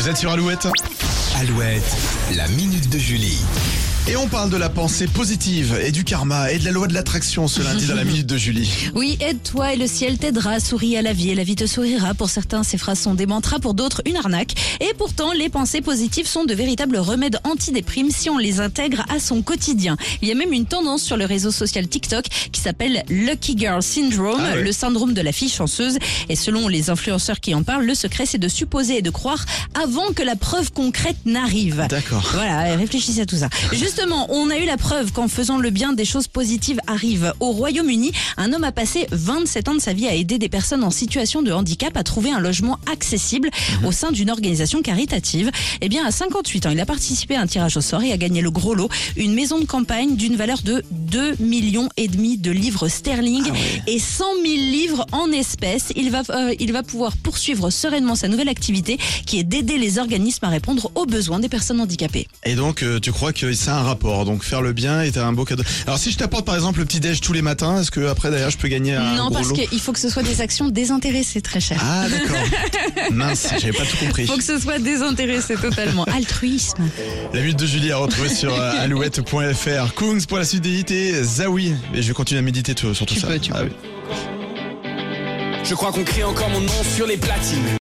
Vous êtes sur Alouette Alouette, la minute de Julie. Et on parle de la pensée positive et du karma et de la loi de l'attraction ce lundi dans la minute de Julie. Oui, aide-toi et le ciel t'aidera, souris à la vie et la vie te sourira. Pour certains, ces phrases sont des mantras, pour d'autres, une arnaque. Et pourtant, les pensées positives sont de véritables remèdes antidéprimes si on les intègre à son quotidien. Il y a même une tendance sur le réseau social TikTok qui s'appelle Lucky Girl Syndrome, Ah le syndrome de la fille chanceuse. Et selon les influenceurs qui en parlent, le secret c'est de supposer et de croire avant que la preuve concrète n'arrive. D'accord. Voilà, réfléchissez à tout ça. Justement, on a eu la preuve qu'en faisant le bien, des choses positives arrivent. Au Royaume-Uni, un homme a passé 27 ans de sa vie à aider des personnes en situation de handicap à trouver un logement accessible au sein d'une organisation caritative. Eh bien, à 58 ans, il a participé à un tirage au sort et a gagné le gros lot, une maison de campagne d'une valeur de 2 millions et demi de livres sterling Ah ouais. et 100 000 livres en espèces. Il va, euh, il va pouvoir poursuivre sereinement sa nouvelle activité qui est d'aider les organismes à répondre aux besoins des personnes handicapées. Et donc euh, tu crois que c'est un rapport, donc faire le bien est un beau cadeau. Alors si je t'apporte par exemple le petit déj tous les matins, est-ce que après d'ailleurs je peux gagner un non, gros parce lot qu'il faut que ce soit des actions désintéressées, très cher. Ah d'accord. Mince, j'avais pas tout compris. faut que ce soit désintéressé totalement. Altruisme. La minute de Julie à retrouver sur euh, alouette.fr. Kungs pour la suite des hits Zawi. Et je vais continuer à méditer sur tout Tu ça. peux, tu Ah peux. oui. Je crois qu'on crie encore mon nom sur les platines.